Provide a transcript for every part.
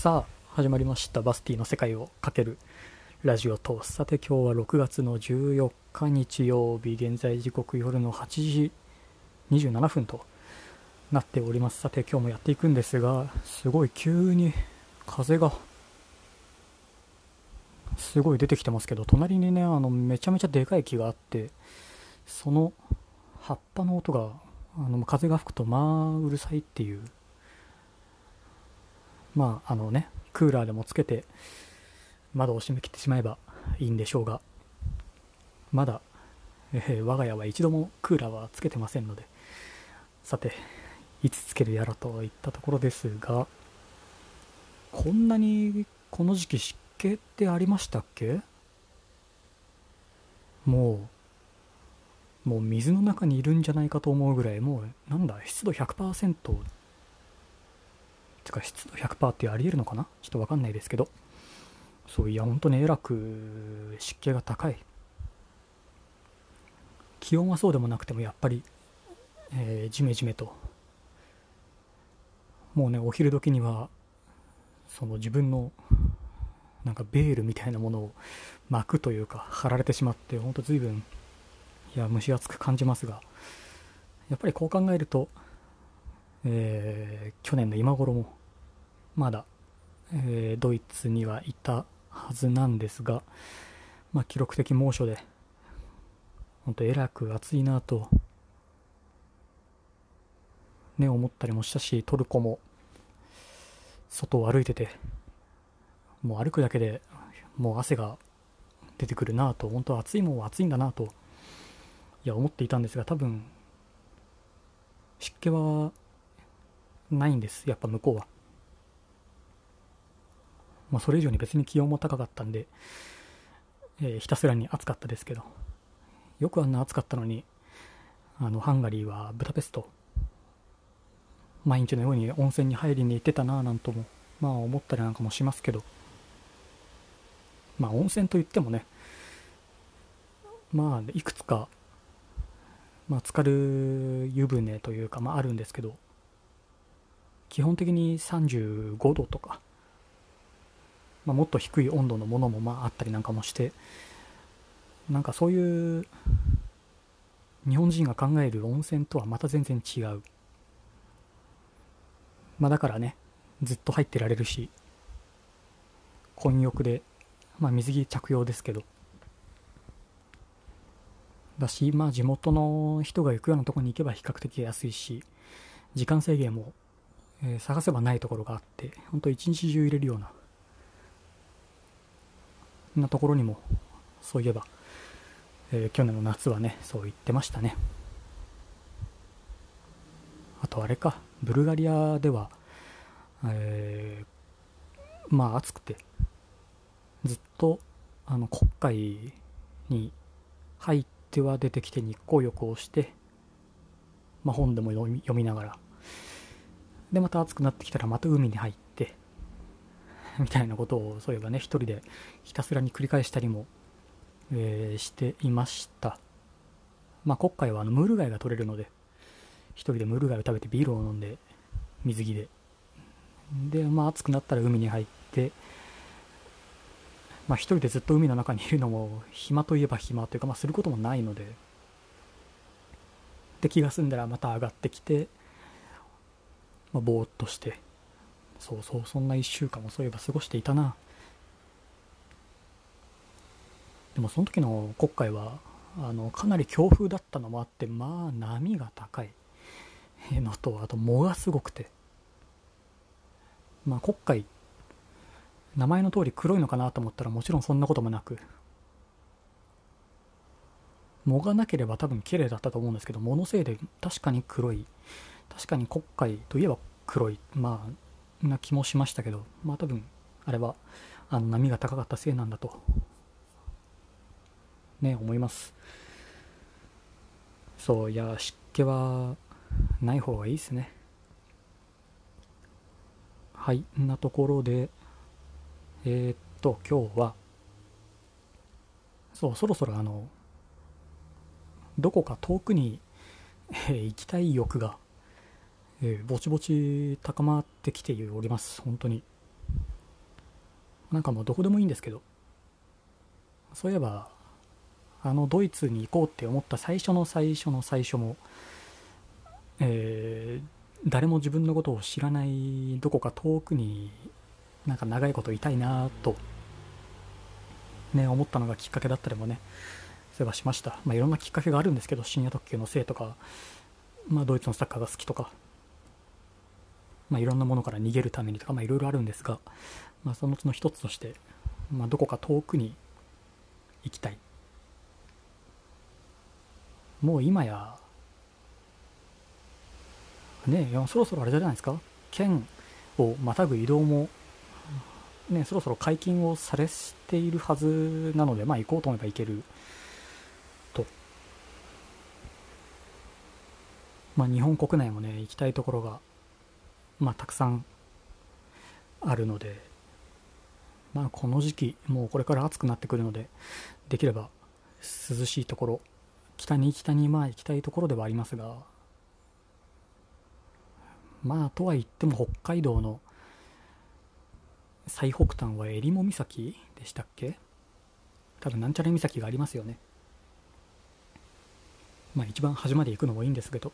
さあ始まりました。バスティの世界をかけるラジオとさて今日は6月の14日日曜日。現在時刻夜の8時27分となっております。さて今日もやっていくんですがすごい急に風がすごい出てきてますけど隣にねあのめちゃめちゃでかい木があってその葉っぱの音があの風が吹くとまあうるさいっていうまああのねクーラーでもつけて窓を閉め切ってしまえばいいんでしょうがまだ、えー、我が家は一度もクーラーはつけてませんのでさていつつけるやらといったところですがこんなにこの時期湿気ってありましたっけ？もうもう水の中にいるんじゃないかと思うぐらいもうなんだ湿度100%てか湿度100%ってありえるのかな？ちょっとわかんないですけど。そういやほんとねえらく湿気が高い。気温はそうでもなくてもやっぱり、えー、ジメジメと。もうねお昼時にはその自分のなんかベールみたいなものを巻くというか貼られてしまってほんと随分いや蒸し暑く感じますが。やっぱりこう考えると、えー、去年の今頃もまだ、えー、ドイツにはいたはずなんですが、まあ、記録的猛暑で本当えらく暑いなとね思ったりもしたしトルコも外を歩いててもう歩くだけでもう汗が出てくるなと本当暑いもんは暑いんだなといや思っていたんですが多分湿気はないんですやっぱ向こうは。まあそれ以上に別に気温も高かったんで、えー、ひたすらに暑かったですけどよくあんな暑かったのにあのハンガリーはブダペスト毎日のように温泉に入りに行ってたなぁなんともまあ思ったりなんかもしますけどまあ温泉といってもねまあいくつかまあ浸かる湯船というかまああるんですけど基本的に35度とか、まあ、もっと低い温度のものもまああったりなんかもしてなんかそういう日本人が考える温泉とはまた全然違う。まあだからね、ずっと入ってられるし、混浴で、まあ水着着用ですけど、だし、まあ地元の人が行くようなところに行けば比較的安いし、時間制限も、えー、探せばないところがあって、本当一日中入れるような、なところにも、そういえば、えー、去年の夏はね、そう言ってましたね。あとあれか、ブルガリアでは、えー、まあ暑くて、ずっとあの国会に入っては出てきて日光浴をして、まあ、本でも読み読みながら、で、また暑くなってきたらまた海に入って、みたいなことをそういえばね、一人でひたすらに繰り返したりも、えー、していました。まあ、国会はあのムール貝が取れるので、一人でムール貝を食べてビールを飲んで水着ででまあ暑くなったら海に入ってまあ一人でずっと海の中にいるのも暇といえば暇というかまあすることもないのでで気が済んだらまた上がってきて、まあ、ぼーっとしてそうそうそんな1週間もそういえば過ごしていたな。でもその時の国会はあのかなり強風だったのもあってまあ波が高い。のとあと藻がすごくて。まあ国会名前の通り黒いのかなと思ったらもちろんそんなこともなく。藻がなければ多分綺麗だったと思うんですけど藻のせいで確かに黒い。確かに国会といえば黒い。まあな気もしましたけどまあ多分あれはあの波が高かったせいなんだとね思います。そういや湿気はない方がいいですね。はいんなところでえー、っと今日はそうそろそろあのどこか遠くに、えー、行きたい欲が、えー、ぼちぼち高まってきております。本当に。なんかもうどこでもいいんですけど。そういえばあのドイツに行こうって思った最初の最初の最初も、えー、誰も自分のことを知らないどこか遠くになんか長いこといたいなとね思ったのがきっかけだったりもねそういえばしました。まあいろんなきっかけがあるんですけど深夜特急のせいとかまあドイツのサッカーが好きとか。まあいろんなものから逃げるためにとかまあいろいろあるんですがまあそのうちの一つとしてまあどこか遠くに行きたい。もう今やねそろそろあれじゃないですか？県をまたぐ移動もねそろそろ解禁をされしているはずなのでまあ行こうと思えば行ける。と。まあ日本国内もね行きたいところがまあたくさんあるのでまあこの時期もうこれから暑くなってくるのでできれば涼しいところ北に北にまあ行きたいところではありますがまあとは言っても北海道の最北端は襟裳岬でしたっけ？多分なんちゃら岬がありますよね。まあ一番端まで行くのもいいんですけど、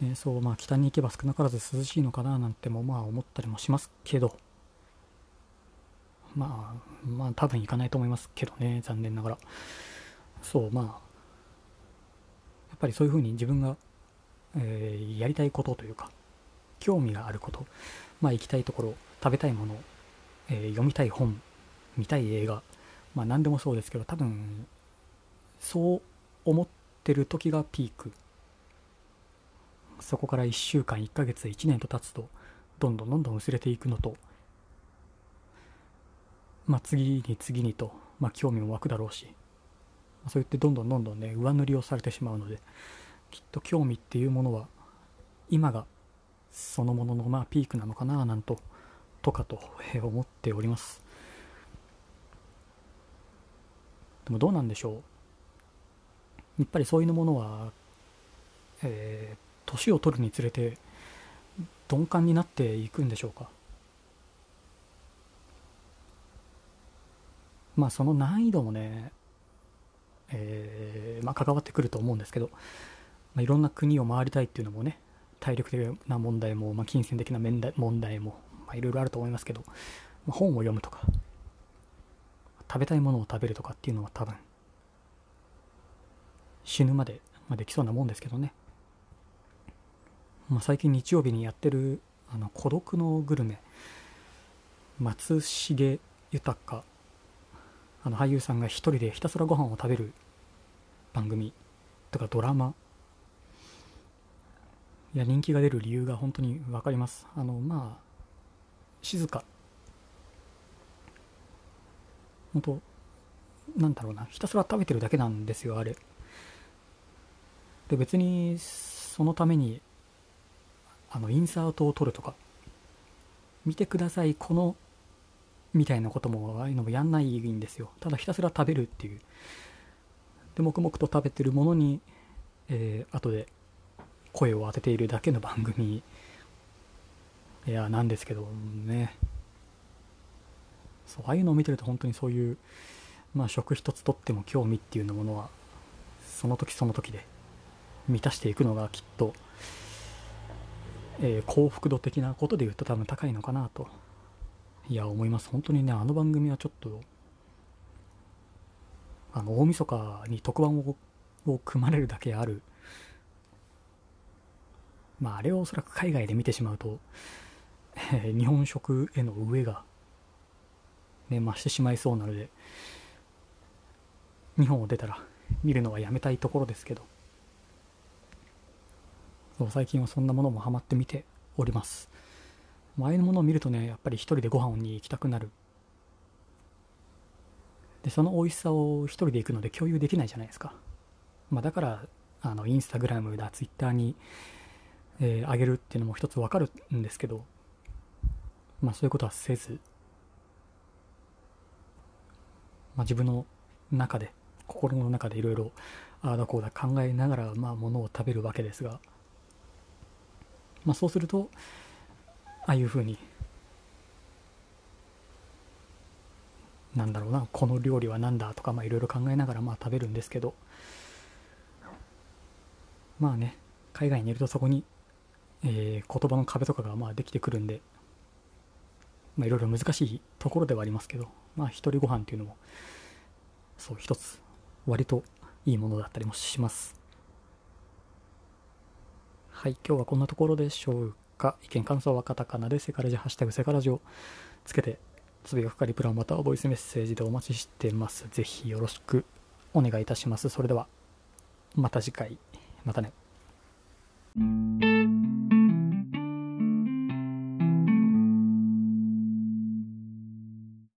ね、そうまあ北に行けば少なからず涼しいのかななんてもまあ思ったりもしますけど。まあまあ多分行かないと思いますけどね残念ながら。そうまあやっぱりそういうふうに自分が、えー、やりたいことというか興味があること、まあ、行きたいところ食べたいもの、えー、読みたい本見たい映画、まあ、何でもそうですけど多分そう思ってる時がピーク。そこから1週間1ヶ月1年と経つとどんどんどんどん薄れていくのと、まあ、次に次にと、まあ、興味も湧くだろうし。そう言ってどんどんどんどんね上塗りをされてしまうのできっと興味っていうものは今がそのもののまあピークなのかななんととかと思っております。でもどうなんでしょう？やっぱりそういうものはえー、年を取るにつれて鈍感になっていくんでしょうか。まあその難易度もねえー、まあ、関わってくると思うんですけど、まあ、いろんな国を回りたいっていうのもね体力的な問題も、まあ、金銭的な問題も、まあ、いろいろあると思いますけど、まあ、本を読むとか食べたいものを食べるとかっていうのは多分死ぬまで、まあ、できそうなもんですけどね、まあ、最近日曜日にやってるあの孤独のグルメ。松重豊あの俳優さんが一人でひたすらご飯を食べる番組。とかドラマ。いや人気が出る理由が本当に分かります。あのまあ静か。本当なんだろうな。ひたすら食べてるだけなんですよあれ。で別にそのためにあのインサートを撮るとか見てくださいこのみたいなこともああいうのもやんないんですよ。ただひたすら食べるっていう。で黙々と食べてるものに、えー、後で声を当てているだけの番組。いやなんですけどね。そうああいうのを見てると本当にそういうまあ食一つとっても興味っていうのものはその時その時で満たしていくのがきっと、えー、幸福度的なことで言うと多分高いのかなと。いや思います。本当にねあの番組はちょっとあの大晦日に特番をを組まれるだけある。まああれをおそらく海外で見てしまうと、えー、日本食への上がね増してしまいそうなので日本を出たら見るのはやめたいところですけど。そう最近はそんなものもハマって見ております。ああいうものを見るとねやっぱり一人でご飯に行きたくなる。でその美味しさを一人で行くので共有できないじゃないですか、まあ、だからあのインスタグラムだツイッターに、えー、上げるっていうのも一つわかるんですけどまあそういうことはせず、まあ、自分の中で心の中でいろいろああだこうだ考えながらまあものを食べるわけですがまあそうするとああいうふうになんだろうなこの料理は何だとかいろいろ考えながらまあ食べるんですけど。まあね海外にいるとそこに、えー、言葉の壁とかがまあできてくるんでいろいろ難しいところではありますけどまあ一人ご飯っていうのもそう一つ割といいものだったりもします。はい今日はこんなところでしょうか。意見感想はカタカナでセカラジハッシュタグセカラジをつけてつぶやくかリプランまたはボイスメッセージでお待ちしてます。ぜひよろしくお願いいたします。それではまた次回。またね。